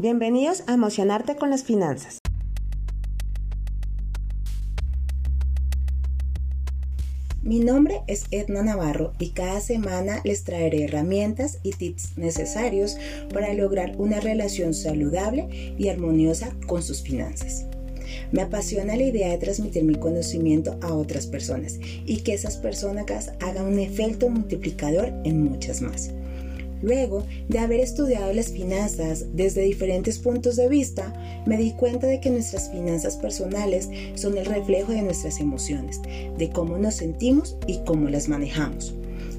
Bienvenidos a Emocionarte con las Finanzas. Mi nombre es Edna Navarro y cada semana les traeré herramientas y tips necesarios para lograr una relación saludable y armoniosa con sus finanzas. Me apasiona la idea de transmitir mi conocimiento a otras personas y que esas personas hagan un efecto multiplicador en muchas más. Luego de haber estudiado las finanzas desde diferentes puntos de vista, me di cuenta de que nuestras finanzas personales son el reflejo de nuestras emociones, de cómo nos sentimos y cómo las manejamos.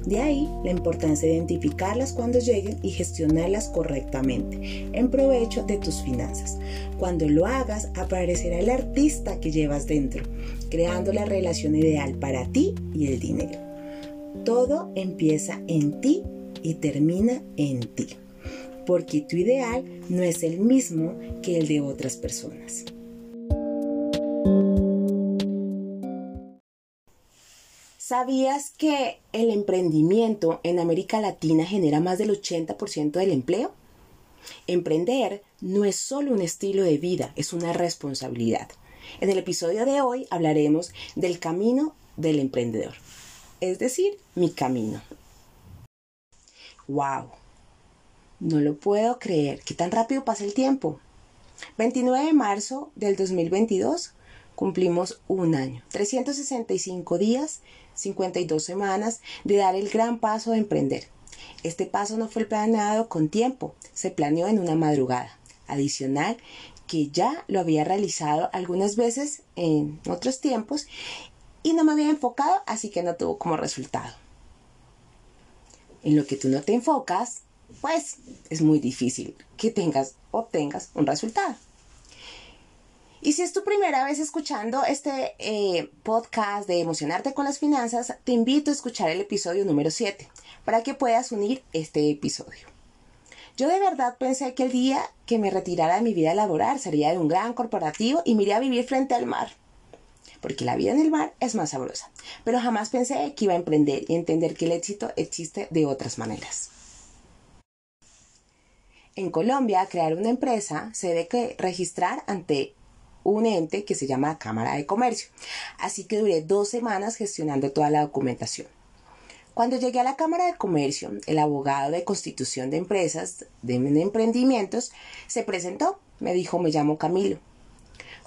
De ahí la importancia de identificarlas cuando lleguen y gestionarlas correctamente, en provecho de tus finanzas. Cuando lo hagas, aparecerá el artista que llevas dentro, creando la relación ideal para ti y el dinero. Todo empieza en ti y termina en ti, porque tu ideal no es el mismo que el de otras personas. ¿Sabías que el emprendimiento en América Latina genera más del 80% del empleo? Emprender no es solo un estilo de vida, es una responsabilidad. En el episodio de hoy hablaremos del camino del emprendedor, es decir, mi camino. ¡Wow! No lo puedo creer. ¿Qué tan rápido pasa el tiempo? 29 de marzo del 2022 cumplimos un año, 365 días, 52 semanas de dar el gran paso de emprender. Este paso no fue planeado con tiempo, se planeó en una madrugada. Adicional, que ya lo había realizado algunas veces en otros tiempos y no me había enfocado, así que no tuvo como resultado en lo que tú no te enfocas, pues es muy difícil que tengas, obtengas un resultado. Y si es tu primera vez escuchando este eh, podcast de Emocionarte con las Finanzas, te invito a escuchar el episodio número 7 para que puedas unir este episodio. Yo de verdad pensé que el día que me retirara de mi vida laboral sería de un gran corporativo y me iría a vivir frente al mar porque la vida en el mar es más sabrosa. Pero jamás pensé que iba a emprender y entender que el éxito existe de otras maneras. En Colombia, crear una empresa se debe que registrar ante un ente que se llama Cámara de Comercio. Así que duré dos semanas gestionando toda la documentación. Cuando llegué a la Cámara de Comercio, el abogado de constitución de empresas, de emprendimientos, se presentó. Me dijo, me llamo Camilo.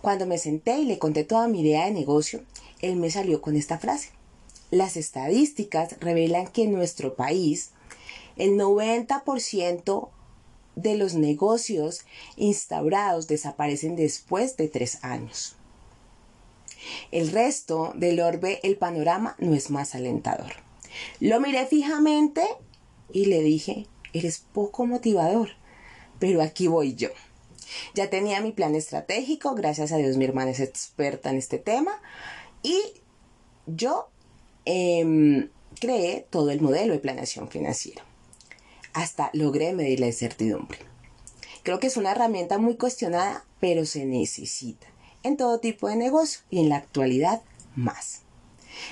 Cuando me senté y le conté toda mi idea de negocio, él me salió con esta frase. Las estadísticas revelan que en nuestro país el 90% de los negocios instaurados desaparecen después de tres años. El resto del orbe, el panorama no es más alentador. Lo miré fijamente y le dije, eres poco motivador, pero aquí voy yo. Ya tenía mi plan estratégico, gracias a Dios mi hermana es experta en este tema y yo em, creé todo el modelo de planeación financiera. Hasta logré medir la incertidumbre. Creo que es una herramienta muy cuestionada, pero se necesita en todo tipo de negocio y en la actualidad más.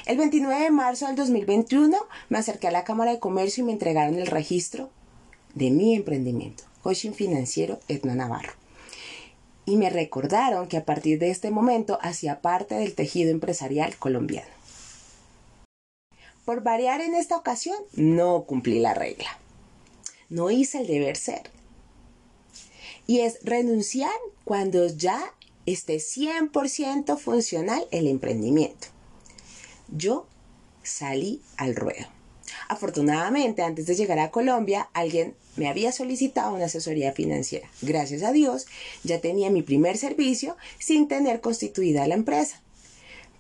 El 29 de marzo del 2021 me acerqué a la Cámara de Comercio y me entregaron el registro de mi emprendimiento, Coaching Financiero Edna Navarro y me recordaron que a partir de este momento hacía parte del tejido empresarial colombiano. Por variar en esta ocasión, no cumplí la regla. No hice el deber ser. Y es renunciar cuando ya esté 100% funcional el emprendimiento. Yo salí al ruedo. Afortunadamente, antes de llegar a Colombia, alguien me había solicitado una asesoría financiera. Gracias a Dios, ya tenía mi primer servicio sin tener constituida la empresa.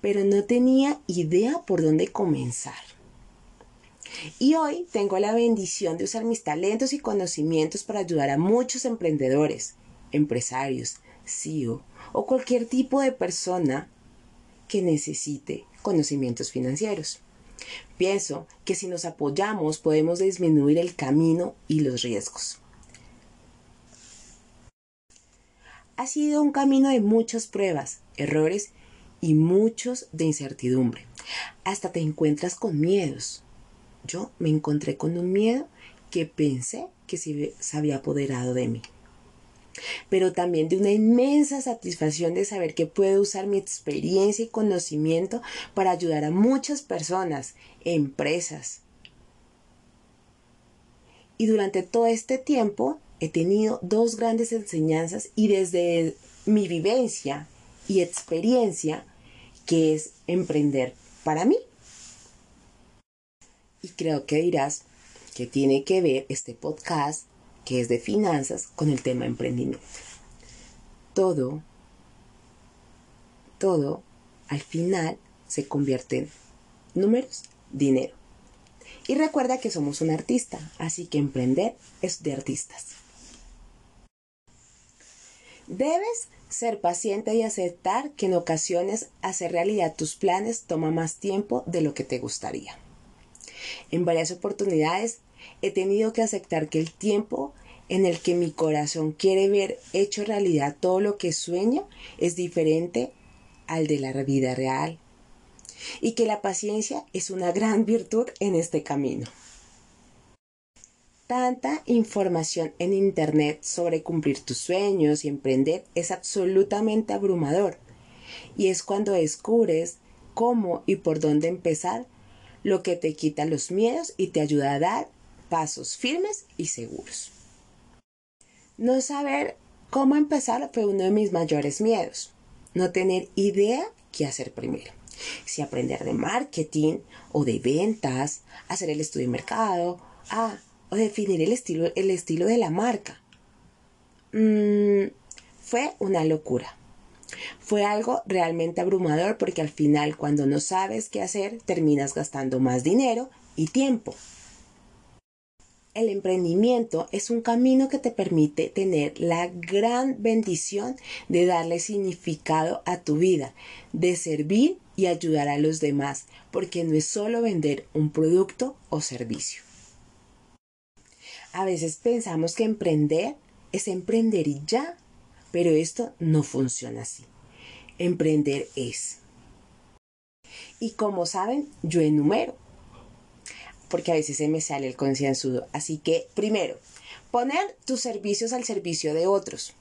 Pero no tenía idea por dónde comenzar. Y hoy tengo la bendición de usar mis talentos y conocimientos para ayudar a muchos emprendedores, empresarios, CEO o cualquier tipo de persona que necesite conocimientos financieros. Pienso que si nos apoyamos podemos disminuir el camino y los riesgos. Ha sido un camino de muchas pruebas, errores y muchos de incertidumbre. Hasta te encuentras con miedos. Yo me encontré con un miedo que pensé que se había apoderado de mí. Pero también de una inmensa satisfacción de saber que puedo usar mi experiencia y conocimiento para ayudar a muchas personas, empresas. Y durante todo este tiempo he tenido dos grandes enseñanzas y desde mi vivencia y experiencia, que es emprender para mí. Y creo que dirás que tiene que ver este podcast, que es de finanzas, con el tema emprendimiento. Todo, todo, al final se convierte en números, dinero. Y recuerda que somos un artista, así que emprender es de artistas. Debes ser paciente y aceptar que en ocasiones hacer realidad tus planes toma más tiempo de lo que te gustaría. En varias oportunidades he tenido que aceptar que el tiempo en el que mi corazón quiere ver hecho realidad todo lo que sueña es diferente al de la vida real y que la paciencia es una gran virtud en este camino. Tanta información en Internet sobre cumplir tus sueños y emprender es absolutamente abrumador y es cuando descubres cómo y por dónde empezar lo que te quita los miedos y te ayuda a dar pasos firmes y seguros. No saber cómo empezar fue uno de mis mayores miedos. No tener idea qué hacer primero. Si aprender de marketing o de ventas, hacer el estudio de mercado, ah, o definir el estilo, el estilo de la marca. Mm, fue una locura. Fue algo realmente abrumador porque al final cuando no sabes qué hacer terminas gastando más dinero y tiempo. El emprendimiento es un camino que te permite tener la gran bendición de darle significado a tu vida, de servir y ayudar a los demás, porque no es solo vender un producto o servicio. A veces pensamos que emprender es emprender y ya, pero esto no funciona así. Emprender es. Y como saben, yo enumero, porque a veces se me sale el concienzudo. Así que, primero, poner tus servicios al servicio de otros.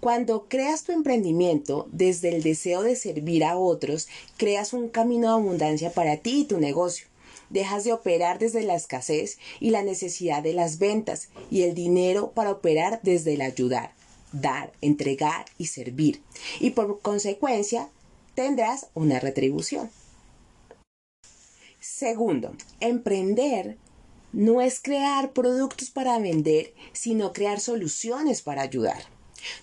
Cuando creas tu emprendimiento desde el deseo de servir a otros, creas un camino de abundancia para ti y tu negocio. Dejas de operar desde la escasez y la necesidad de las ventas y el dinero para operar desde el ayudar, dar, entregar y servir. Y por consecuencia tendrás una retribución. Segundo, emprender no es crear productos para vender, sino crear soluciones para ayudar.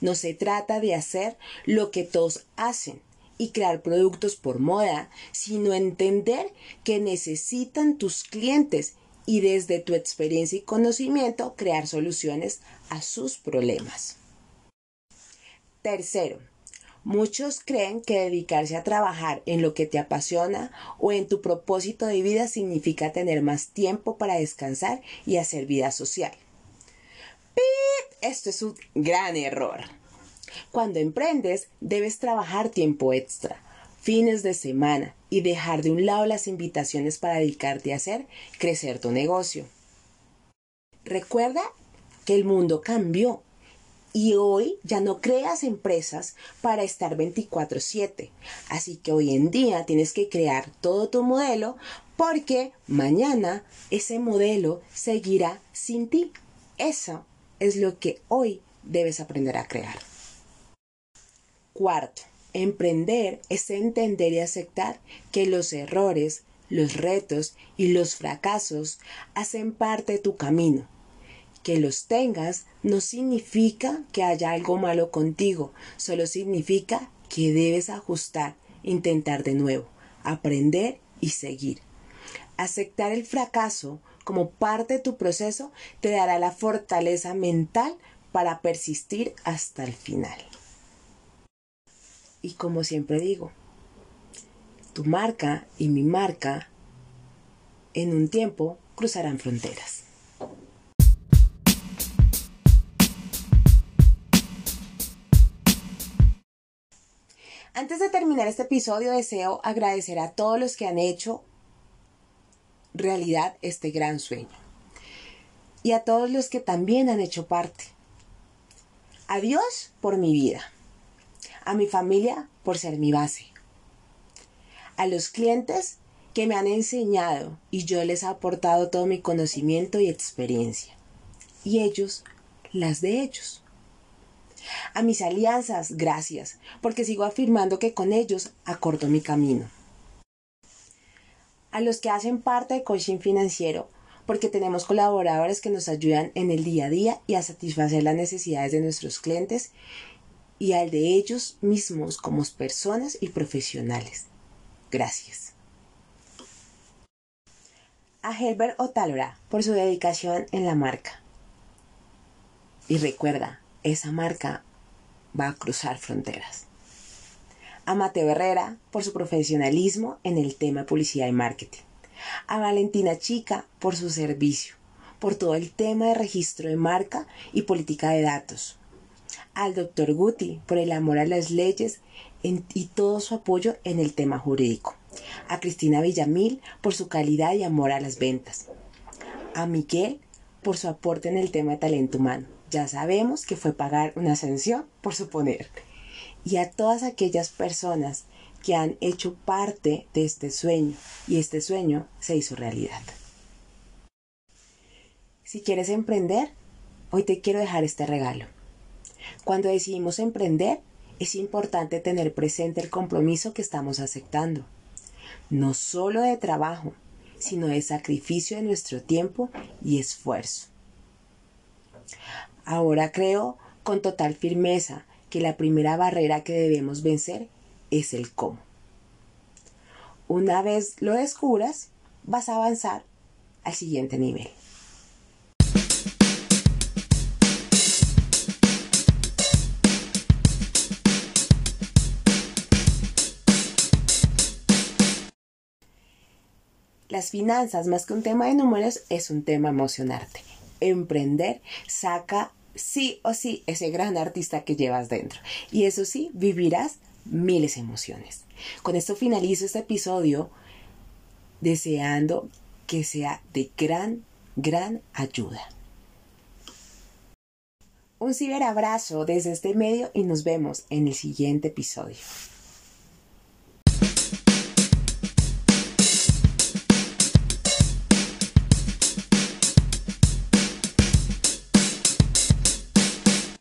No se trata de hacer lo que todos hacen, y crear productos por moda, sino entender que necesitan tus clientes y desde tu experiencia y conocimiento crear soluciones a sus problemas. Tercero, muchos creen que dedicarse a trabajar en lo que te apasiona o en tu propósito de vida significa tener más tiempo para descansar y hacer vida social. Esto es un gran error. Cuando emprendes, debes trabajar tiempo extra, fines de semana y dejar de un lado las invitaciones para dedicarte a hacer crecer tu negocio. Recuerda que el mundo cambió y hoy ya no creas empresas para estar 24/7. Así que hoy en día tienes que crear todo tu modelo porque mañana ese modelo seguirá sin ti. Eso es lo que hoy debes aprender a crear. Cuarto, emprender es entender y aceptar que los errores, los retos y los fracasos hacen parte de tu camino. Que los tengas no significa que haya algo malo contigo, solo significa que debes ajustar, intentar de nuevo, aprender y seguir. Aceptar el fracaso como parte de tu proceso te dará la fortaleza mental para persistir hasta el final. Y como siempre digo, tu marca y mi marca en un tiempo cruzarán fronteras. Antes de terminar este episodio deseo agradecer a todos los que han hecho realidad este gran sueño y a todos los que también han hecho parte A Dios por mi vida. A mi familia por ser mi base. A los clientes que me han enseñado y yo les he aportado todo mi conocimiento y experiencia. Y ellos, las de ellos. A mis alianzas, gracias, porque sigo afirmando que con ellos acorto mi camino. A los que hacen parte de coaching financiero, porque tenemos colaboradores que nos ayudan en el día a día y a satisfacer las necesidades de nuestros clientes y al de ellos mismos como personas y profesionales. Gracias. A Herbert Otálora por su dedicación en la marca. Y recuerda, esa marca va a cruzar fronteras. A Mateo Herrera por su profesionalismo en el tema de publicidad y marketing. A Valentina Chica por su servicio, por todo el tema de registro de marca y política de datos. Al doctor Guti por el amor a las leyes y todo su apoyo en el tema jurídico. A Cristina Villamil por su calidad y amor a las ventas. A Miguel por su aporte en el tema de talento humano ya sabemos que fue pagar una sanción por suponer. Y a todas aquellas personas que han hecho parte de este sueño y este sueño se hizo realidad. Si quieres emprender, hoy te quiero dejar este regalo. Cuando decidimos emprender, es importante tener presente el compromiso que estamos aceptando, no solo de trabajo, sino de sacrificio de nuestro tiempo y esfuerzo. Ahora creo con total firmeza que la primera barrera que debemos vencer es el cómo. Una vez lo descubras, vas a avanzar al siguiente nivel. Las finanzas, más que un tema de números, es un tema emocionarte. Emprender saca sí o sí ese gran artista que llevas dentro. Y eso sí, vivirás miles emociones. Con esto finalizo este episodio deseando que sea de gran, gran ayuda. Un ciberabrazo desde este medio y nos vemos en el siguiente episodio.